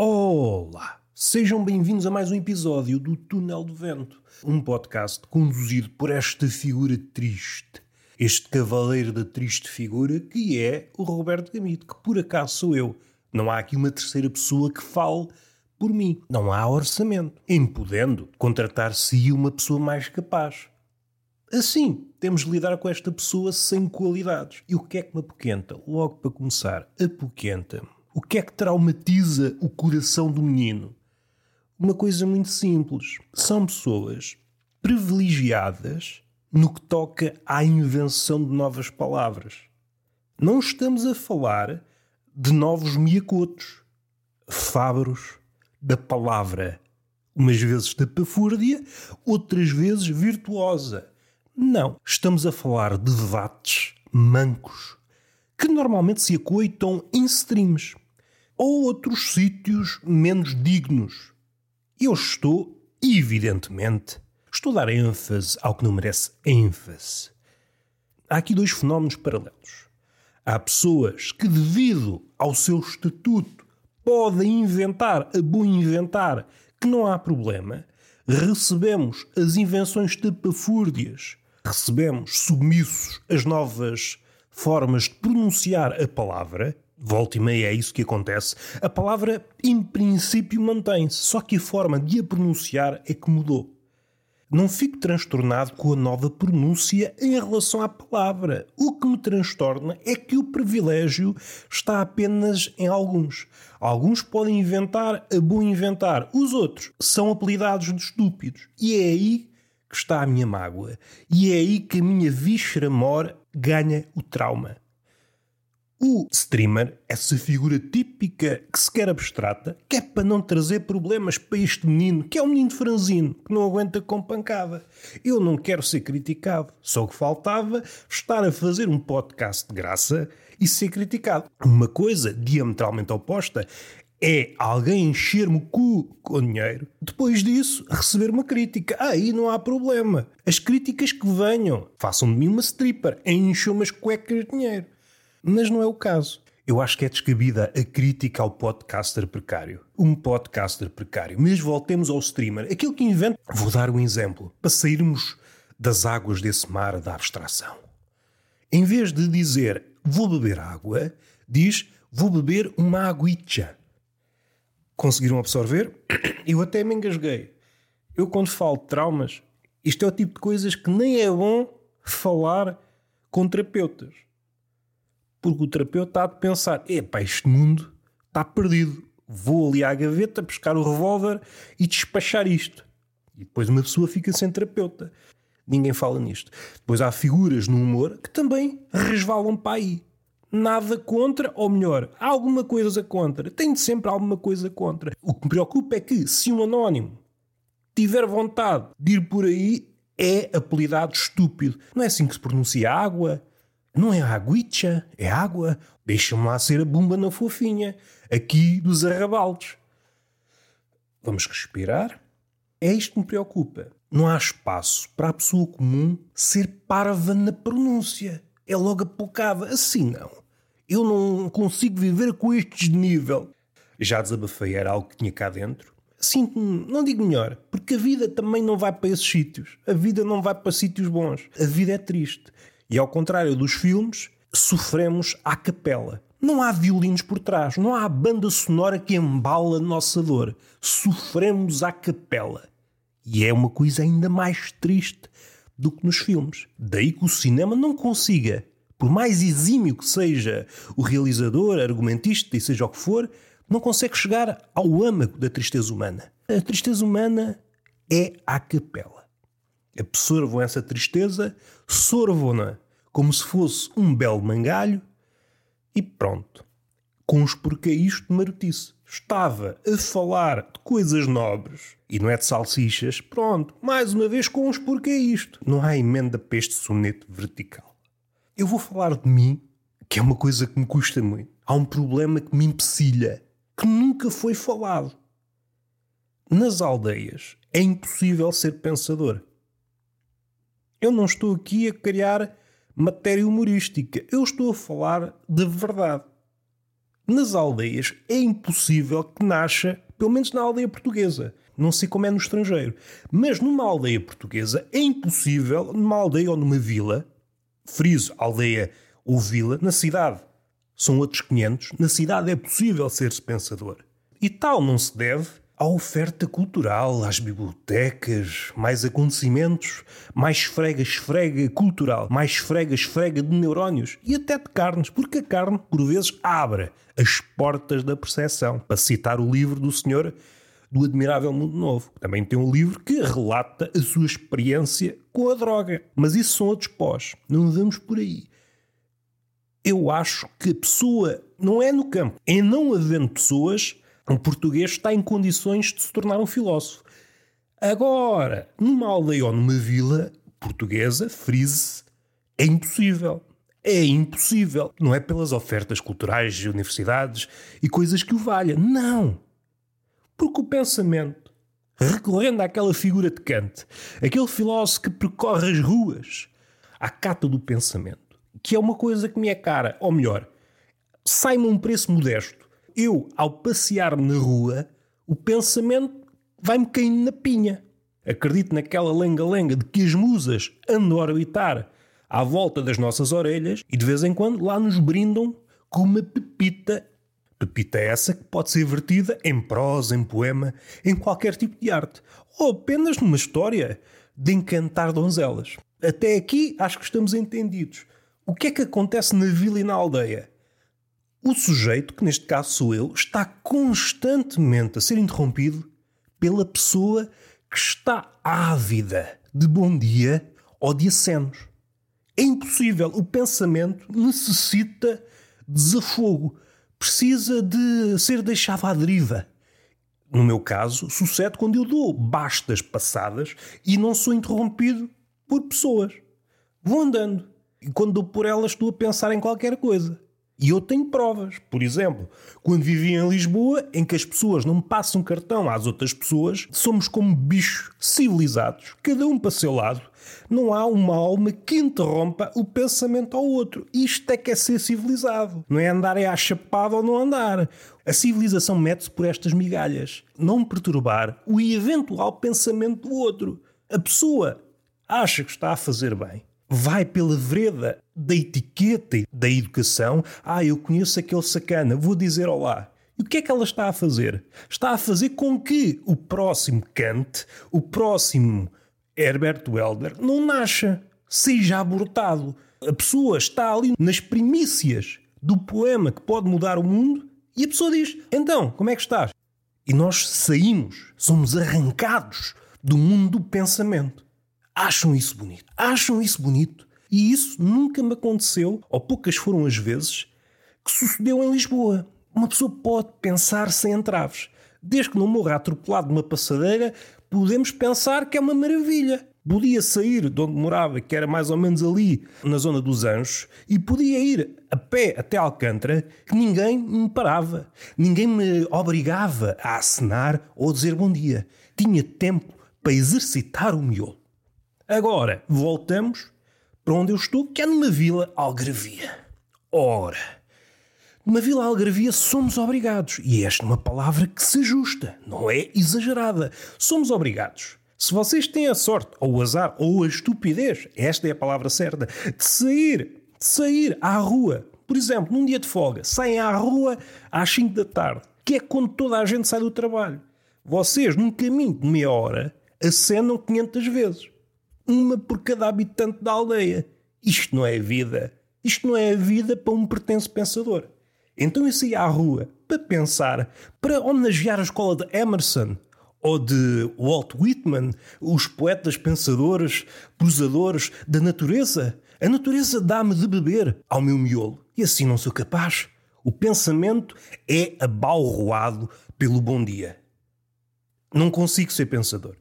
Olá! Sejam bem-vindos a mais um episódio do Túnel do Vento, um podcast conduzido por esta figura triste, este cavaleiro da triste figura que é o Roberto Gamito, que por acaso sou eu. Não há aqui uma terceira pessoa que fale por mim. Não há orçamento, impudendo contratar-se uma pessoa mais capaz. Assim, temos de lidar com esta pessoa sem qualidades. E o que é que me apoquenta? Logo para começar, apoquenta-me. O que é que traumatiza o coração do menino? Uma coisa muito simples. São pessoas privilegiadas no que toca à invenção de novas palavras. Não estamos a falar de novos miacotos, fábulos da palavra, umas vezes tapafúrdia, outras vezes virtuosa não, estamos a falar de debates mancos que normalmente se acoitam em streams ou outros sítios menos dignos. Eu estou, evidentemente, estou a dar ênfase ao que não merece ênfase. Há aqui dois fenómenos paralelos. Há pessoas que, devido ao seu estatuto, podem inventar a bom inventar, que não há problema. Recebemos as invenções tapafúrdias recebemos submissos as novas formas de pronunciar a palavra, volta e meia é isso que acontece, a palavra em princípio mantém-se, só que a forma de a pronunciar é que mudou. Não fico transtornado com a nova pronúncia em relação à palavra. O que me transtorna é que o privilégio está apenas em alguns. Alguns podem inventar a bom inventar, os outros são apelidados de estúpidos. E é aí que está a minha mágoa. E é aí que a minha víscera mor ganha o trauma. O streamer, essa figura típica que se quer abstrata, que é para não trazer problemas para este menino, que é um menino franzino, que não aguenta com pancada. Eu não quero ser criticado, só que faltava estar a fazer um podcast de graça e ser criticado. Uma coisa diametralmente oposta é alguém encher-me o cu com dinheiro. Depois disso, receber uma crítica. Aí não há problema. As críticas que venham, façam de mim uma stripper, encham umas cuecas de dinheiro. Mas não é o caso. Eu acho que é descabida a crítica ao podcaster precário. Um podcaster precário. Mas voltemos ao streamer. Aquilo que inventa. Vou dar um exemplo. Para sairmos das águas desse mar da abstração. Em vez de dizer vou beber água, diz vou beber uma aguicha conseguiram absorver. Eu até me engasguei. Eu, quando falo de traumas, isto é o tipo de coisas que nem é bom falar com terapeutas. Porque o terapeuta há de pensar: epá, este mundo está perdido. Vou ali à gaveta buscar o revólver e despachar isto. E depois uma pessoa fica sem terapeuta. Ninguém fala nisto. Depois há figuras no humor que também resvalam para aí nada contra, ou melhor, alguma coisa contra. Tenho sempre alguma coisa contra. O que me preocupa é que, se um anónimo tiver vontade de ir por aí, é apelidado estúpido. Não é assim que se pronuncia água? Não é aguicha, é água. Deixa-me lá ser a bomba na fofinha, aqui dos arrabaldes. Vamos respirar? É isto que me preocupa. Não há espaço para a pessoa comum ser parva na pronúncia é logo apocada. Assim não. Eu não consigo viver com este desnível. Já desabafei, era algo que tinha cá dentro. Sinto-me, não digo melhor, porque a vida também não vai para esses sítios. A vida não vai para sítios bons. A vida é triste. E ao contrário dos filmes, sofremos à capela. Não há violinos por trás, não há banda sonora que embala a nossa dor. Sofremos à capela. E é uma coisa ainda mais triste do que nos filmes. Daí que o cinema não consiga, por mais exímio que seja o realizador, argumentista e seja o que for, não consegue chegar ao âmago da tristeza humana. A tristeza humana é a capela. Absorvam essa tristeza, sorvam-na como se fosse um belo mangalho e pronto. Porquê isto marotice estava a falar de coisas nobres e não é de salsichas, pronto, mais uma vez com uns porquê isto. Não há emenda para este soneto vertical. Eu vou falar de mim, que é uma coisa que me custa muito. Há um problema que me empecilha, que nunca foi falado. Nas aldeias é impossível ser pensador. Eu não estou aqui a criar matéria humorística, eu estou a falar de verdade nas aldeias é impossível que nasça Pelo menos na aldeia portuguesa. Não sei como é no estrangeiro. Mas numa aldeia portuguesa é impossível, numa aldeia ou numa vila, friso, aldeia ou vila, na cidade são outros 500, na cidade é possível ser-se pensador. E tal não se deve à oferta cultural, às bibliotecas, mais acontecimentos, mais esfrega-esfrega cultural, mais esfrega-esfrega de neurónios e até de carnes, porque a carne, por vezes, abre as portas da percepção. Para citar o livro do senhor do Admirável Mundo Novo. Também tem um livro que relata a sua experiência com a droga. Mas isso são outros pós. Não vamos por aí. Eu acho que a pessoa não é no campo. Em não havendo pessoas, um português está em condições de se tornar um filósofo. Agora, numa aldeia ou numa vila portuguesa, frise, é impossível. É impossível. Não é pelas ofertas culturais de universidades e coisas que o valha. Não. Porque o pensamento, recorrendo àquela figura de Kant, aquele filósofo que percorre as ruas à cata do pensamento, que é uma coisa que me é cara, ou melhor, sai-me um preço modesto eu, ao passear-me na rua, o pensamento vai-me caindo na pinha. Acredito naquela lenga-lenga de que as musas andam a orbitar à volta das nossas orelhas e de vez em quando lá nos brindam com uma pepita. Pepita essa que pode ser vertida em prosa, em poema, em qualquer tipo de arte. Ou apenas numa história de encantar donzelas. Até aqui acho que estamos entendidos. O que é que acontece na vila e na aldeia? O sujeito, que neste caso sou eu, está constantemente a ser interrompido pela pessoa que está ávida de bom dia ou de acenos. É impossível. O pensamento necessita desafogo. Precisa de ser deixado à deriva. No meu caso, sucede quando eu dou bastas passadas e não sou interrompido por pessoas. Vou andando. E quando dou por elas, estou a pensar em qualquer coisa. E eu tenho provas. Por exemplo, quando vivia em Lisboa, em que as pessoas não passam cartão às outras pessoas, somos como bichos civilizados, cada um para o seu lado. Não há uma alma que interrompa o pensamento ao outro. Isto é que é ser civilizado. Não é andar é à chapada ou não andar. A civilização mete-se por estas migalhas. Não perturbar o eventual pensamento do outro. A pessoa acha que está a fazer bem vai pela vereda da etiqueta da educação. Ah, eu conheço aquele sacana, vou dizer olá. E o que é que ela está a fazer? Está a fazer com que o próximo Kant, o próximo Herbert Welder, não nasça, seja abortado. A pessoa está ali nas primícias do poema que pode mudar o mundo e a pessoa diz: Então, como é que estás? E nós saímos, somos arrancados do mundo do pensamento acham isso bonito. Acham isso bonito. E isso nunca me aconteceu, ou poucas foram as vezes, que sucedeu em Lisboa. Uma pessoa pode pensar sem entraves. Desde que não morra atropelado numa passadeira, podemos pensar que é uma maravilha. Podia sair de onde morava, que era mais ou menos ali, na zona dos Anjos, e podia ir a pé até Alcântara, que ninguém me parava. Ninguém me obrigava a acenar ou dizer bom dia. Tinha tempo para exercitar o miolo. Agora, voltamos para onde eu estou, que é numa vila algarvia. Ora, numa vila algarvia somos obrigados, e esta é uma palavra que se ajusta, não é exagerada. Somos obrigados. Se vocês têm a sorte, ou o azar, ou a estupidez, esta é a palavra certa, de sair, de sair à rua, por exemplo, num dia de folga, saem à rua às 5 da tarde, que é quando toda a gente sai do trabalho. Vocês, num caminho de meia hora, acenam 500 vezes uma por cada habitante da aldeia. Isto não é vida. Isto não é vida para um pertenço pensador. Então eu saí à rua para pensar, para homenagear a escola de Emerson ou de Walt Whitman, os poetas pensadores, prosadores da natureza. A natureza dá-me de beber ao meu miolo e assim não sou capaz. O pensamento é abalroado pelo bom dia. Não consigo ser pensador.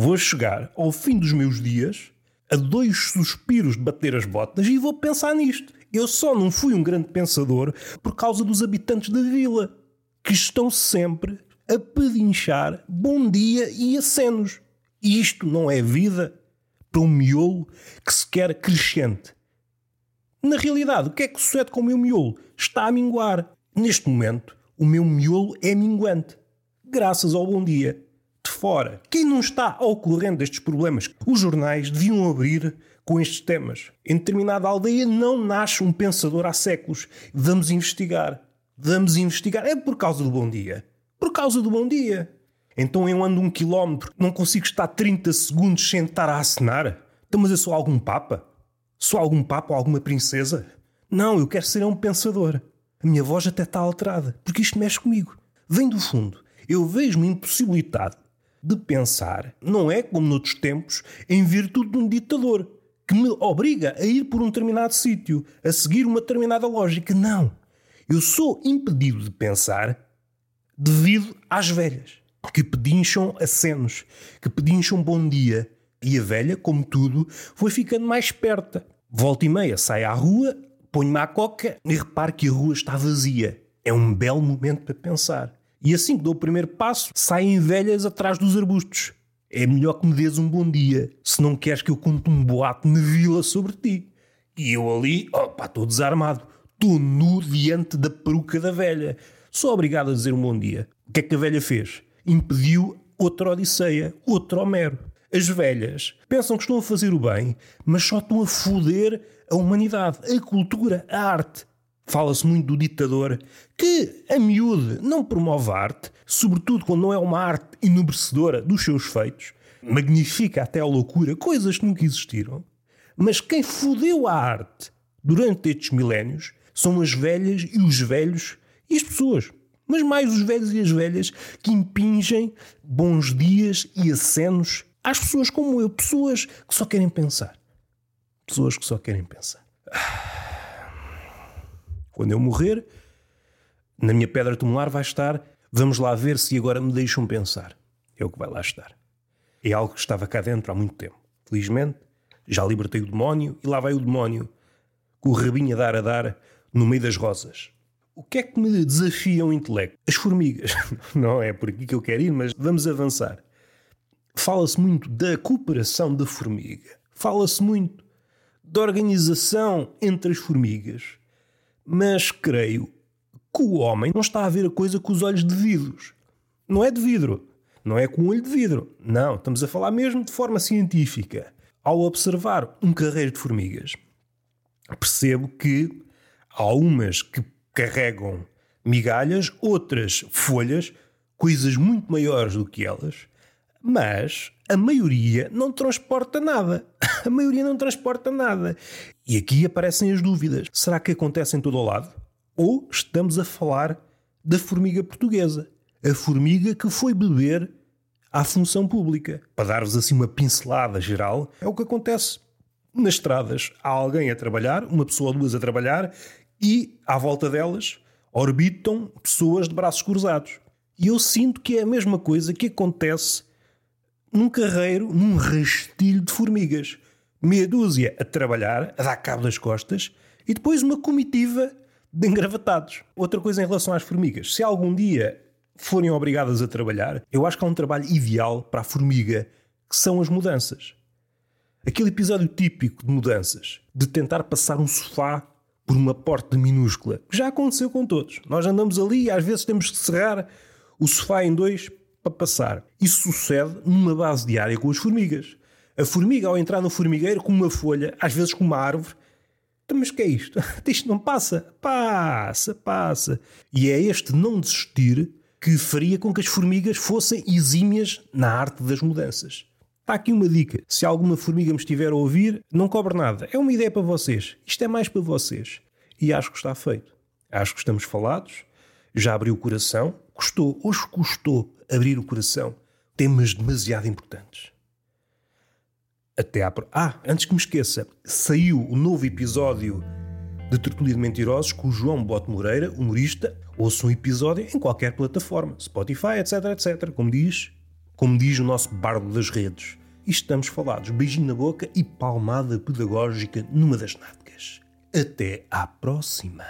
Vou chegar ao fim dos meus dias a dois suspiros de bater as botas e vou pensar nisto. Eu só não fui um grande pensador por causa dos habitantes da vila, que estão sempre a pedinchar bom dia e acenos. E isto não é vida para um miolo que se quer crescente. Na realidade, o que é que sucede com o meu miolo? Está a minguar. Neste momento, o meu miolo é minguante. graças ao bom dia. Fora, quem não está ao corrente destes problemas? Os jornais deviam abrir com estes temas. Em determinada aldeia não nasce um pensador há séculos. Vamos investigar. Vamos investigar. É por causa do bom dia. Por causa do bom dia. Então eu ando um quilómetro, não consigo estar 30 segundos sem estar a acenar? Então, mas eu sou algum papa? Sou algum papa ou alguma princesa? Não, eu quero ser um pensador. A minha voz até está alterada, porque isto mexe comigo. Vem do fundo. Eu vejo-me impossibilitado de pensar, não é como noutros tempos, em virtude de um ditador que me obriga a ir por um determinado sítio, a seguir uma determinada lógica. Não. Eu sou impedido de pensar devido às velhas, que pedincham acenos, que pedincham bom dia. E a velha, como tudo, foi ficando mais esperta. Volta e meia sai à rua, ponho-me à coca e reparo que a rua está vazia. É um belo momento para pensar. E assim que dou o primeiro passo, saem velhas atrás dos arbustos. É melhor que me dês um bom dia, se não queres que eu conte um boato na vila sobre ti. E eu ali, opa, estou desarmado. Estou nu diante da peruca da velha. Sou obrigado a dizer um bom dia. O que é que a velha fez? Impediu outra Odisseia, outro Homero. As velhas pensam que estão a fazer o bem, mas só estão a foder a humanidade, a cultura, a arte. Fala-se muito do ditador que, a miúde, não promove arte, sobretudo quando não é uma arte enobrecedora dos seus feitos, magnifica até a loucura coisas que nunca existiram. Mas quem fodeu a arte durante estes milénios são as velhas e os velhos e as pessoas. Mas mais os velhos e as velhas que impingem bons dias e acenos às pessoas como eu, pessoas que só querem pensar. Pessoas que só querem pensar. Quando eu morrer, na minha pedra tumular vai estar. Vamos lá ver se agora me deixam pensar. É o que vai lá estar. É algo que estava cá dentro há muito tempo. Felizmente, já libertei o demónio e lá vai o demónio, com o rabinho a dar a dar no meio das rosas. O que é que me desafia o intelecto? As formigas. Não é por aqui que eu quero ir, mas vamos avançar. Fala-se muito da cooperação da formiga. Fala-se muito da organização entre as formigas. Mas creio que o homem não está a ver a coisa com os olhos de vidros. Não é de vidro. Não é com um olho de vidro. Não, estamos a falar mesmo de forma científica. Ao observar um carreiro de formigas, percebo que há umas que carregam migalhas, outras folhas, coisas muito maiores do que elas, mas a maioria não transporta nada. A maioria não transporta nada. E aqui aparecem as dúvidas. Será que acontece em todo o lado? Ou estamos a falar da formiga portuguesa? A formiga que foi beber à função pública. Para dar-vos assim uma pincelada geral, é o que acontece nas estradas. Há alguém a trabalhar, uma pessoa ou duas a trabalhar, e à volta delas orbitam pessoas de braços cruzados. E eu sinto que é a mesma coisa que acontece num carreiro, num rastilho de formigas. Meia dúzia a trabalhar, a dar cabo das costas, e depois uma comitiva de engravatados. Outra coisa em relação às formigas. Se algum dia forem obrigadas a trabalhar, eu acho que há um trabalho ideal para a formiga, que são as mudanças. Aquele episódio típico de mudanças, de tentar passar um sofá por uma porta minúscula, que já aconteceu com todos. Nós andamos ali e às vezes temos que serrar o sofá em dois passar. Isso sucede numa base diária com as formigas. A formiga, ao entrar no formigueiro, com uma folha, às vezes com uma árvore, então, mas que é isto? Isto não passa? Passa, passa. E é este não desistir que faria com que as formigas fossem exímias na arte das mudanças. Está aqui uma dica. Se alguma formiga me estiver a ouvir, não cobre nada. É uma ideia para vocês. Isto é mais para vocês. E acho que está feito. Acho que estamos falados. Já abriu o coração. Custou, hoje custou abrir o coração. Temas demasiado importantes. Até à. Ah, antes que me esqueça, saiu o novo episódio de Tertulia de Mentirosos com o João Bote Moreira, humorista. Ouça um episódio em qualquer plataforma, Spotify, etc, etc. Como diz, como diz o nosso bardo das redes. E estamos falados. Beijinho na boca e palmada pedagógica numa das nádegas. Até à próxima.